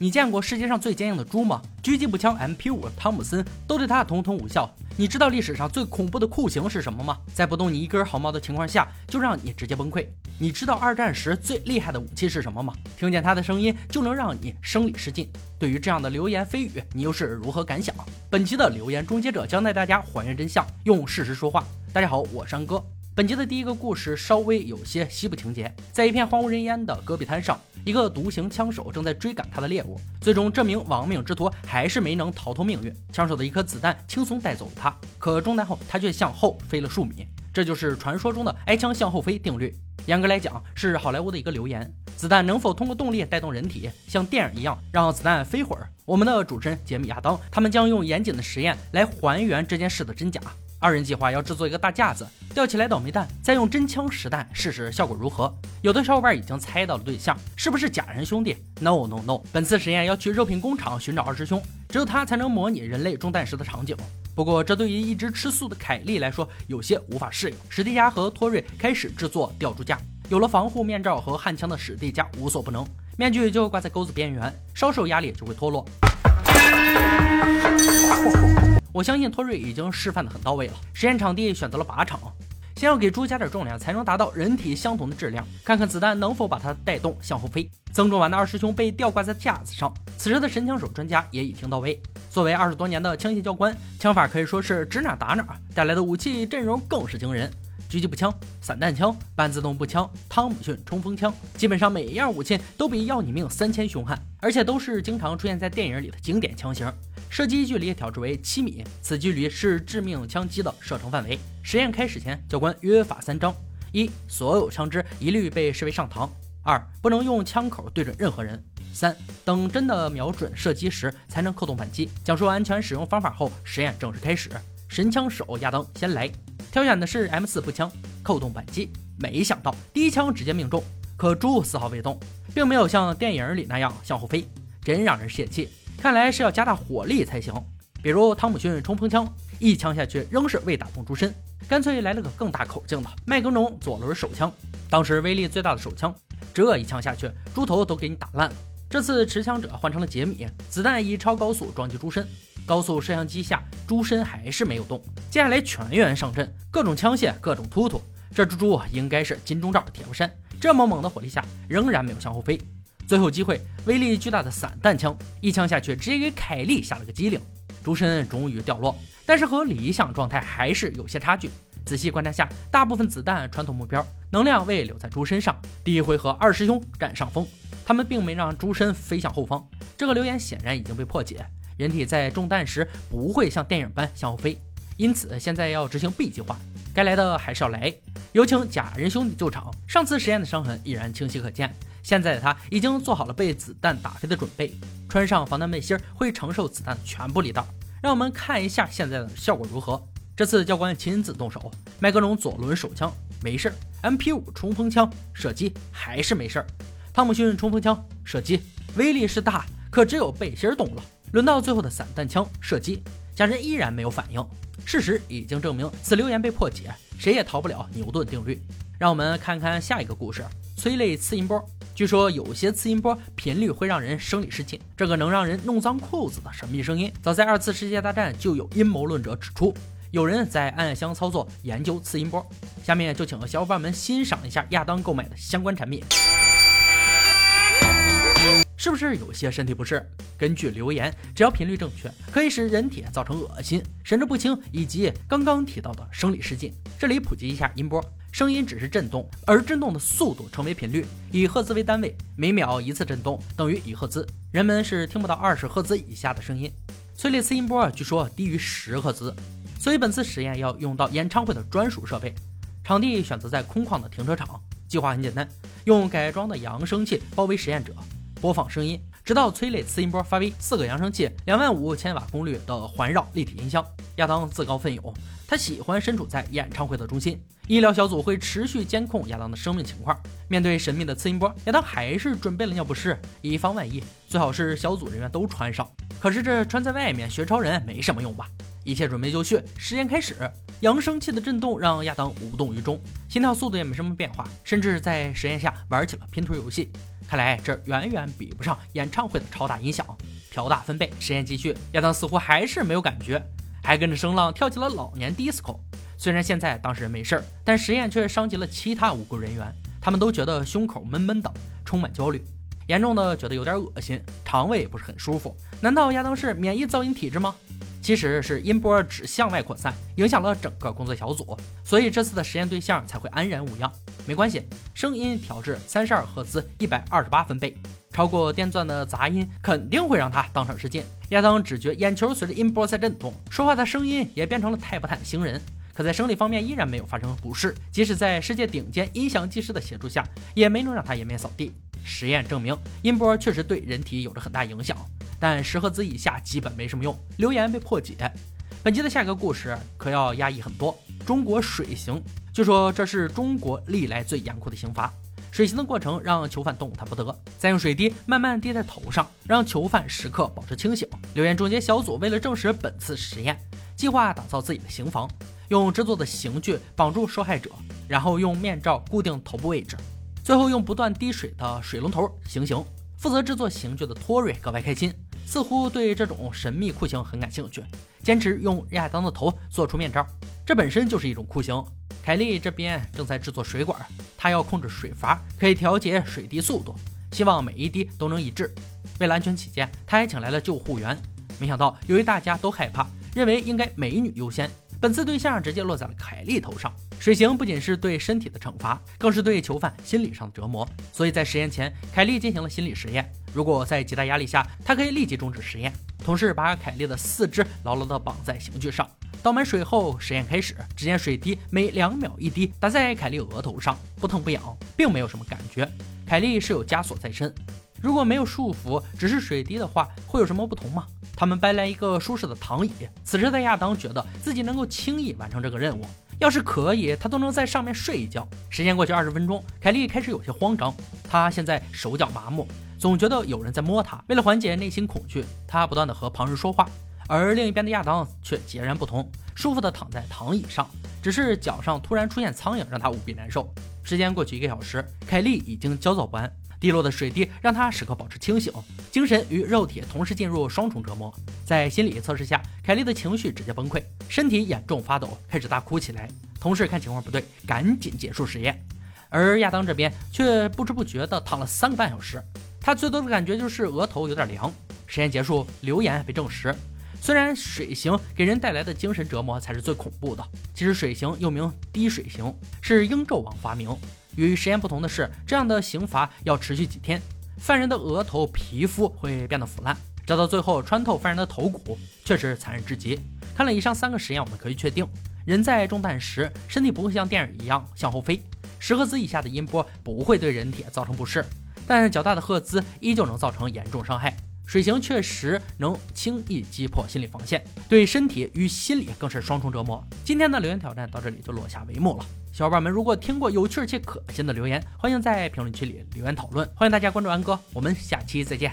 你见过世界上最坚硬的猪吗？狙击步枪 MP5 汤姆森都对它统统无效。你知道历史上最恐怖的酷刑是什么吗？在不动你一根毫毛的情况下，就让你直接崩溃。你知道二战时最厉害的武器是什么吗？听见它的声音就能让你生理失禁。对于这样的流言蜚语，你又是如何感想？本期的流言终结者将带大家还原真相，用事实说话。大家好，我是安哥。本集的第一个故事稍微有些西部情节，在一片荒无人烟的戈壁滩上，一个独行枪手正在追赶他的猎物。最终，这名亡命之徒还是没能逃脱命运，枪手的一颗子弹轻松带走了他。可中弹后，他却向后飞了数米，这就是传说中的“挨枪向后飞”定律。严格来讲，是好莱坞的一个流言。子弹能否通过动力带动人体，像电影一样让子弹飞会儿？我们的主持人杰米亚当他们将用严谨的实验来还原这件事的真假。二人计划要制作一个大架子，吊起来倒霉蛋，再用真枪实弹试试效果如何。有的小伙伴已经猜到了对象，是不是假人兄弟？No No No！本次实验要去肉品工厂寻找二师兄，只有他才能模拟人类中弹时的场景。不过这对于一直吃素的凯莉来说有些无法适应。史蒂加和托瑞开始制作吊柱架，有了防护面罩和焊枪的史蒂加无所不能，面具就挂在钩子边缘，稍受压力就会脱落。我相信托瑞已经示范的很到位了。实验场地选择了靶场，先要给猪加点重量，才能达到人体相同的质量，看看子弹能否把它带动向后飞。增重完的二师兄被吊挂在架子上，此时的神枪手专家也已经到位。作为二十多年的枪械教官，枪法可以说是指哪打哪，带来的武器阵容更是惊人：狙击步枪、散弹枪、半自动步枪、汤姆逊冲锋枪，基本上每一样武器都比要你命三千凶悍，而且都是经常出现在电影里的经典枪型。射击距离调至为七米，此距离是致命枪击的射程范围。实验开始前，教官约法三章：一、所有枪支一律被视为上膛；二、不能用枪口对准任何人；三、等真的瞄准射击时才能扣动扳机。讲述安全使用方法后，实验正式开始。神枪手亚当先来，挑选的是 M 四步枪，扣动扳机。没想到第一枪直接命中，可猪丝毫未动，并没有像电影里那样向后飞，真让人泄气。看来是要加大火力才行，比如汤姆逊冲锋枪，一枪下去仍是未打中猪身，干脆来了个更大口径的麦格农左轮手枪。当时威力最大的手枪，这一枪下去，猪头都给你打烂了。这次持枪者换成了杰米，子弹以超高速撞击猪身，高速摄像机下猪身还是没有动。接下来全员上阵，各种枪械，各种突突。这只猪应该是金钟罩铁布衫，这么猛的火力下，仍然没有向后飞。最后机会，威力巨大的散弹枪一枪下去，直接给凯莉下了个机灵，猪身终于掉落，但是和理想状态还是有些差距。仔细观察下，大部分子弹穿透目标，能量未留在猪身上。第一回合，二师兄占上风，他们并没让猪身飞向后方。这个留言显然已经被破解，人体在中弹时不会像电影般向后飞，因此现在要执行 B 计划，该来的还是要来。有请假人兄弟救场。上次实验的伤痕依然清晰可见。现在的他已经做好了被子弹打飞的准备，穿上防弹背心会承受子弹的全部力道。让我们看一下现在的效果如何。这次教官亲自动手，麦格龙左轮手枪没事，MP5 冲锋枪射击还是没事，汤姆逊冲锋枪射击威力是大，可只有背心动了。轮到最后的散弹枪射击，家人依然没有反应。事实已经证明此留言被破解，谁也逃不了牛顿定律。让我们看看下一个故事：催泪次音波。据说有些次音波频率会让人生理失禁，这个能让人弄脏裤子的神秘声音，早在二次世界大战就有阴谋论者指出，有人在暗箱操作研究次音波。下面就请小伙伴们欣赏一下亚当购买的相关产品，是不是有些身体不适？根据留言，只要频率正确，可以使人体造成恶心、神志不清以及刚刚提到的生理失禁。这里普及一下音波。声音只是震动，而震动的速度称为频率，以赫兹为单位，每秒一次震动等于一赫兹。人们是听不到二十赫兹以下的声音。催泪磁音波据说低于十赫兹，所以本次实验要用到演唱会的专属设备。场地选择在空旷的停车场，计划很简单，用改装的扬声器包围实验者，播放声音，直到催泪次音波发威。四个扬声器，两万五千瓦功率的环绕立体音箱。亚当自告奋勇，他喜欢身处在演唱会的中心。医疗小组会持续监控亚当的生命情况。面对神秘的次音波，亚当还是准备了尿不湿，以防万一。最好是小组人员都穿上。可是这穿在外面学超人没什么用吧？一切准备就绪，实验开始。扬声器的震动让亚当无动于衷，心跳速度也没什么变化，甚至在实验下玩起了拼图游戏。看来这远远比不上演唱会的超大音响。调大分贝，实验继续。亚当似乎还是没有感觉，还跟着声浪跳起了老年 disco。虽然现在当事人没事儿，但实验却伤及了其他无辜人员，他们都觉得胸口闷闷的，充满焦虑，严重的觉得有点恶心，肠胃不是很舒服。难道亚当是免疫噪音体质吗？其实是音波只向外扩散，影响了整个工作小组，所以这次的实验对象才会安然无恙。没关系，声音调至三十二赫兹，一百二十八分贝，超过电钻的杂音肯定会让他当场失禁。亚当只觉眼球随着音波在震动，说话的声音也变成了泰伯坦星人，可在生理方面依然没有发生不适，即使在世界顶尖音响技师的协助下，也没能让他颜面扫地。实验证明，音波确实对人体有着很大影响。但十赫兹以下基本没什么用。留言被破解。本集的下一个故事可要压抑很多。中国水刑，据说这是中国历来最严酷的刑罚。水刑的过程让囚犯动弹不得，再用水滴慢慢滴在头上，让囚犯时刻保持清醒。留言终结小组为了证实本次实验，计划打造自己的刑房，用制作的刑具绑住受害者，然后用面罩固定头部位置，最后用不断滴水的水龙头行刑。负责制作刑具的托瑞格外开心。似乎对这种神秘酷刑很感兴趣，坚持用亚当的头做出面罩，这本身就是一种酷刑。凯莉这边正在制作水管，她要控制水阀，可以调节水滴速度，希望每一滴都能一致。为了安全起见，他还请来了救护员。没想到，由于大家都害怕，认为应该美女优先，本次对象直接落在了凯莉头上。水刑不仅是对身体的惩罚，更是对囚犯心理上的折磨。所以在实验前，凯莉进行了心理实验。如果在极大压力下，他可以立即终止实验。同事把凯莉的四肢牢牢地绑在刑具上，倒满水后，实验开始。只见水滴每两秒一滴打在凯莉额头上，不疼不痒，并没有什么感觉。凯莉是有枷锁在身，如果没有束缚，只是水滴的话，会有什么不同吗？他们搬来一个舒适的躺椅。此时的亚当觉得自己能够轻易完成这个任务，要是可以，他都能在上面睡一觉。时间过去二十分钟，凯莉开始有些慌张，她现在手脚麻木。总觉得有人在摸她。为了缓解内心恐惧，她不断的和旁人说话。而另一边的亚当却截然不同，舒服的躺在躺椅上，只是脚上突然出现苍蝇，让他无比难受。时间过去一个小时，凯莉已经焦躁不安，滴落的水滴让他时刻保持清醒，精神与肉体同时进入双重折磨。在心理测试下，凯莉的情绪直接崩溃，身体严重发抖，开始大哭起来。同事看情况不对，赶紧结束实验。而亚当这边却不知不觉地躺了三个半小时。他最多的感觉就是额头有点凉。实验结束，流言被证实。虽然水刑给人带来的精神折磨才是最恐怖的，其实水刑又名滴水刑，是英纣王发明。与实验不同的是，这样的刑罚要持续几天，犯人的额头皮肤会变得腐烂，直到最后穿透犯人的头骨，确实残忍至极。看了以上三个实验，我们可以确定，人在中弹时，身体不会像电影一样向后飞，十赫兹以下的音波不会对人体造成不适。但较大的赫兹依旧能造成严重伤害，水刑确实能轻易击破心理防线，对身体与心理更是双重折磨。今天的留言挑战到这里就落下帷幕了。小伙伴们，如果听过有趣且可信的留言，欢迎在评论区里留言讨论。欢迎大家关注安哥，我们下期再见。